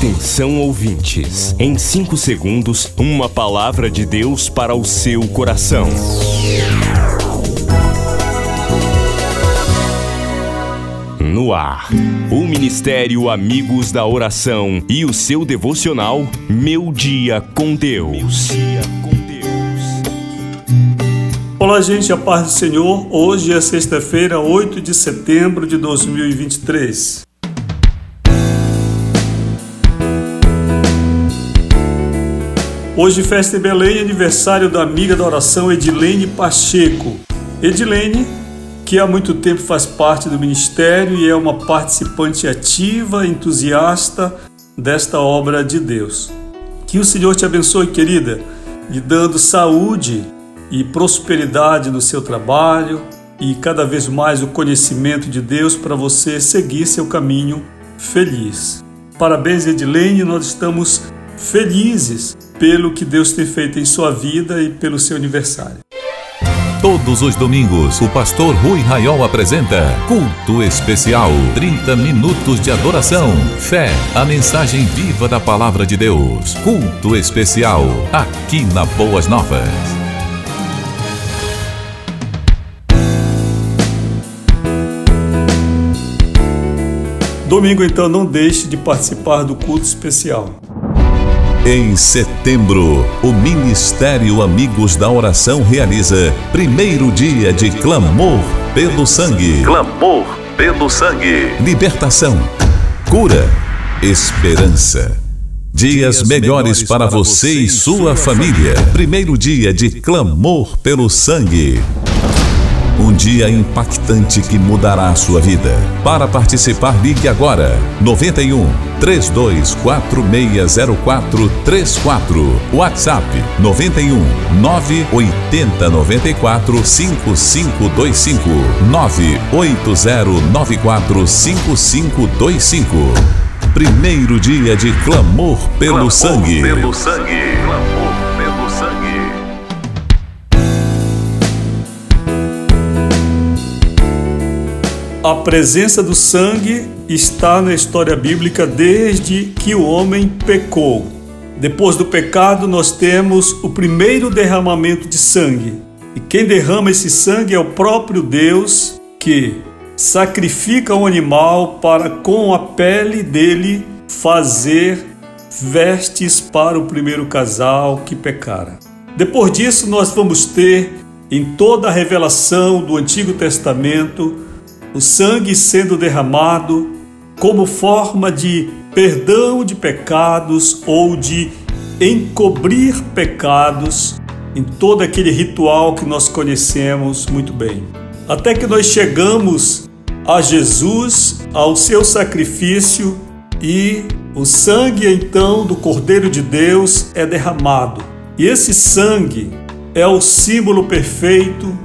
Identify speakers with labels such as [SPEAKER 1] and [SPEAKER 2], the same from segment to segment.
[SPEAKER 1] Atenção ouvintes, em 5 segundos, uma palavra de Deus para o seu coração. No ar, o Ministério Amigos da Oração e o seu devocional Meu Dia com Deus.
[SPEAKER 2] Olá, gente, a paz do Senhor. Hoje é sexta-feira, 8 de setembro de 2023. Hoje, festa em Belém, aniversário da amiga da oração Edilene Pacheco. Edilene, que há muito tempo faz parte do ministério e é uma participante ativa, entusiasta desta obra de Deus. Que o Senhor te abençoe, querida, lhe dando saúde e prosperidade no seu trabalho e cada vez mais o conhecimento de Deus para você seguir seu caminho feliz. Parabéns, Edilene, nós estamos felizes pelo que Deus tem feito em sua vida e pelo seu aniversário.
[SPEAKER 3] Todos os domingos, o pastor Rui Raiol apresenta Culto Especial. 30 minutos de adoração, fé, a mensagem viva da palavra de Deus. Culto Especial, aqui na Boas Novas.
[SPEAKER 2] Domingo, então, não deixe de participar do culto especial.
[SPEAKER 3] Em setembro, o Ministério Amigos da Oração realiza primeiro dia de clamor pelo sangue. Clamor pelo sangue. Libertação, cura, esperança. Dias melhores para você e sua família. Primeiro dia de clamor pelo sangue. Um dia impactante que mudará a sua vida. Para participar, ligue agora. 91 32460434. WhatsApp 91 980 94 5525. 98094 5525. Primeiro dia de clamor pelo clamor sangue. Pelo sangue.
[SPEAKER 2] A presença do sangue está na história bíblica desde que o homem pecou. Depois do pecado, nós temos o primeiro derramamento de sangue. E quem derrama esse sangue é o próprio Deus que sacrifica um animal para, com a pele dele, fazer vestes para o primeiro casal que pecara. Depois disso, nós vamos ter em toda a revelação do Antigo Testamento o sangue sendo derramado como forma de perdão de pecados ou de encobrir pecados em todo aquele ritual que nós conhecemos muito bem. Até que nós chegamos a Jesus, ao seu sacrifício e o sangue então do Cordeiro de Deus é derramado. E esse sangue é o símbolo perfeito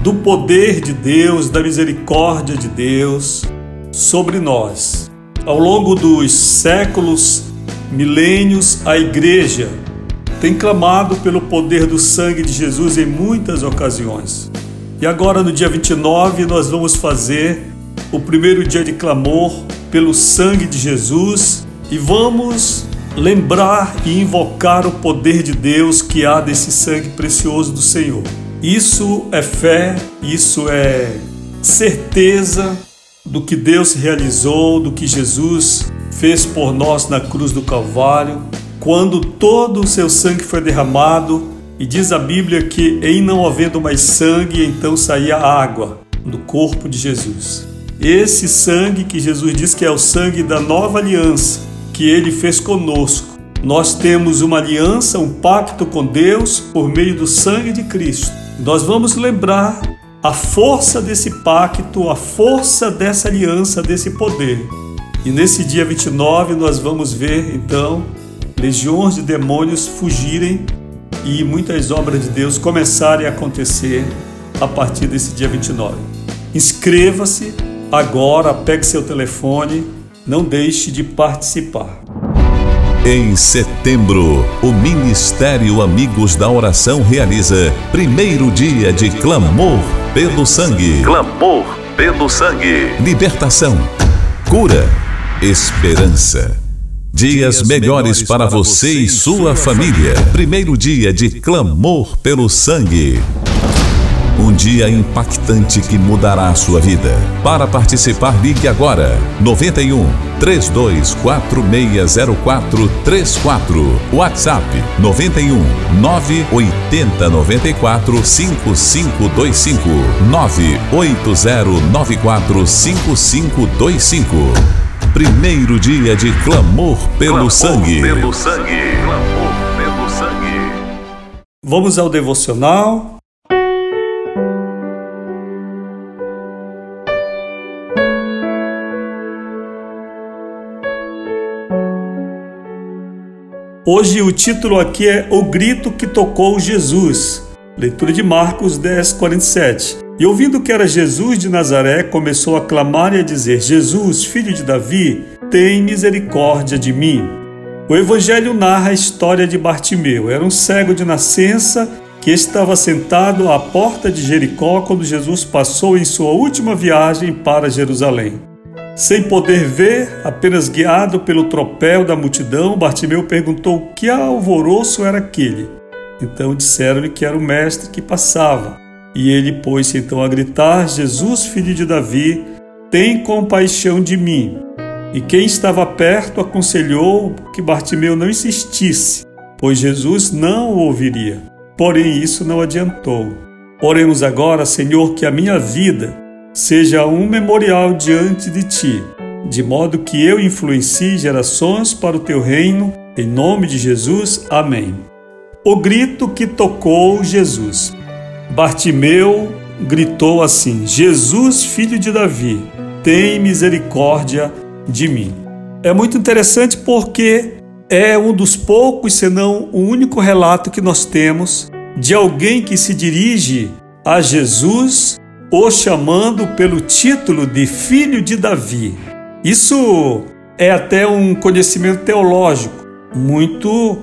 [SPEAKER 2] do poder de Deus, da misericórdia de Deus sobre nós. Ao longo dos séculos, milênios, a igreja tem clamado pelo poder do sangue de Jesus em muitas ocasiões. E agora, no dia 29, nós vamos fazer o primeiro dia de clamor pelo sangue de Jesus e vamos lembrar e invocar o poder de Deus que há desse sangue precioso do Senhor. Isso é fé, isso é certeza do que Deus realizou, do que Jesus fez por nós na cruz do Calvário, quando todo o seu sangue foi derramado, e diz a Bíblia que em não havendo mais sangue, então saía água do corpo de Jesus. Esse sangue que Jesus diz que é o sangue da nova aliança que ele fez conosco. Nós temos uma aliança, um pacto com Deus por meio do sangue de Cristo nós vamos lembrar a força desse pacto, a força dessa aliança, desse poder. E nesse dia 29 nós vamos ver então legiões de demônios fugirem e muitas obras de Deus começarem a acontecer a partir desse dia 29. Inscreva-se agora, pegue seu telefone, não deixe de participar.
[SPEAKER 3] Em setembro, o Ministério Amigos da Oração realiza primeiro dia de clamor pelo sangue. Clamor pelo sangue. Libertação, cura, esperança. Dias melhores para você e sua família. Primeiro dia de clamor pelo sangue. Um dia impactante que mudará a sua vida. Para participar, ligue agora. 91 32460434. WhatsApp 91 980 94 5525. 98094 5525. Primeiro dia de clamor pelo clamor sangue. Pelo sangue. Clamor pelo
[SPEAKER 2] sangue. Vamos ao devocional. Hoje o título aqui é O Grito que Tocou Jesus. Leitura de Marcos 10, 47. E ouvindo que era Jesus de Nazaré, começou a clamar e a dizer: Jesus, filho de Davi, tem misericórdia de mim. O Evangelho narra a história de Bartimeu. Era um cego de nascença que estava sentado à porta de Jericó quando Jesus passou em sua última viagem para Jerusalém. Sem poder ver, apenas guiado pelo tropel da multidão, Bartimeu perguntou que alvoroço era aquele. Então disseram-lhe que era o mestre que passava. E ele pôs-se então a gritar: Jesus, filho de Davi, tem compaixão de mim. E quem estava perto aconselhou que Bartimeu não insistisse, pois Jesus não o ouviria. Porém, isso não adiantou. Oremos agora, Senhor, que a minha vida seja um memorial diante de ti, de modo que eu influencie gerações para o teu reino. Em nome de Jesus. Amém. O grito que tocou Jesus. Bartimeu gritou assim: Jesus, filho de Davi, tem misericórdia de mim. É muito interessante porque é um dos poucos, senão o único relato que nós temos de alguém que se dirige a Jesus, o chamando pelo título de filho de Davi. Isso é até um conhecimento teológico muito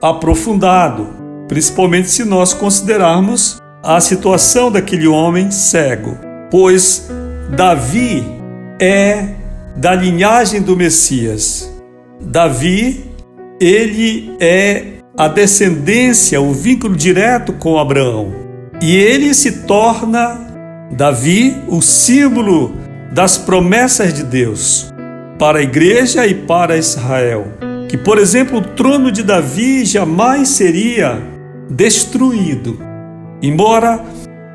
[SPEAKER 2] aprofundado, principalmente se nós considerarmos a situação daquele homem cego, pois Davi é da linhagem do Messias. Davi, ele é a descendência, o vínculo direto com Abraão. E ele se torna, Davi, o símbolo das promessas de Deus para a igreja e para Israel. Que, por exemplo, o trono de Davi jamais seria destruído Embora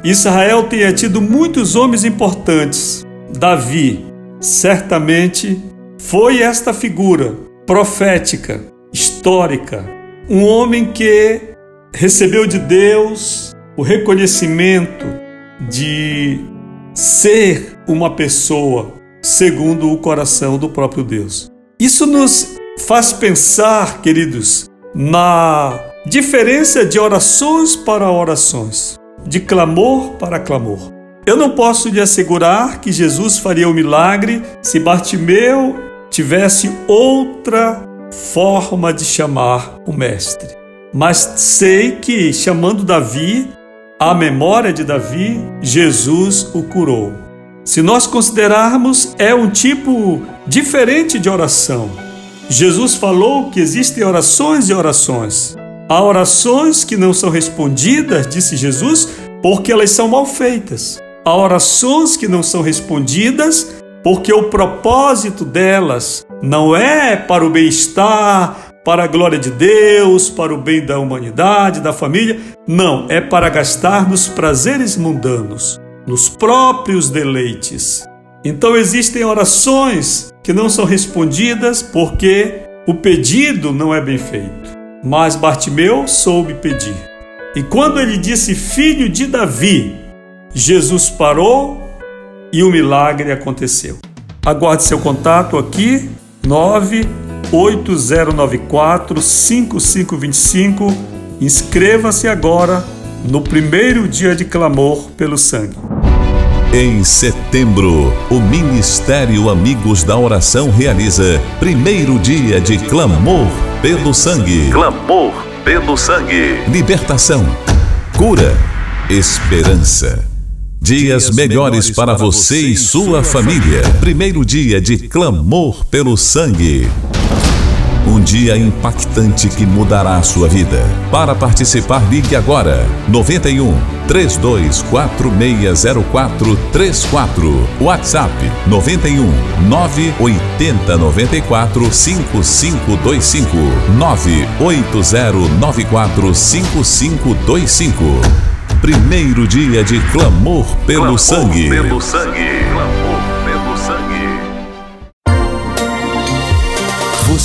[SPEAKER 2] Israel tenha tido muitos homens importantes, Davi certamente foi esta figura profética, histórica, um homem que recebeu de Deus o reconhecimento de ser uma pessoa segundo o coração do próprio Deus. Isso nos faz pensar, queridos, na Diferença de orações para orações, de clamor para clamor. Eu não posso lhe assegurar que Jesus faria o um milagre se Bartimeu tivesse outra forma de chamar o Mestre. Mas sei que, chamando Davi, a memória de Davi, Jesus o curou. Se nós considerarmos, é um tipo diferente de oração. Jesus falou que existem orações e orações. Há orações que não são respondidas, disse Jesus, porque elas são mal feitas. Há orações que não são respondidas porque o propósito delas não é para o bem-estar, para a glória de Deus, para o bem da humanidade, da família. Não, é para gastar nos prazeres mundanos, nos próprios deleites. Então existem orações que não são respondidas porque o pedido não é bem feito. Mas Bartimeu soube pedir. E quando ele disse filho de Davi, Jesus parou e o milagre aconteceu. Aguarde seu contato aqui, 98094 5525. Inscreva-se agora no primeiro dia de clamor pelo sangue.
[SPEAKER 3] Em setembro, o Ministério Amigos da Oração realiza primeiro dia de clamor pelo sangue. Clamor pelo sangue. Libertação, cura, esperança. Dias melhores para você e sua família. Primeiro dia de clamor pelo sangue. Um dia impactante que mudará a sua vida. Para participar, ligue agora. 91 32460434. WhatsApp 91 980 94 5525 98094 5525. Primeiro dia de clamor pelo clamor sangue. Pelo
[SPEAKER 1] sangue.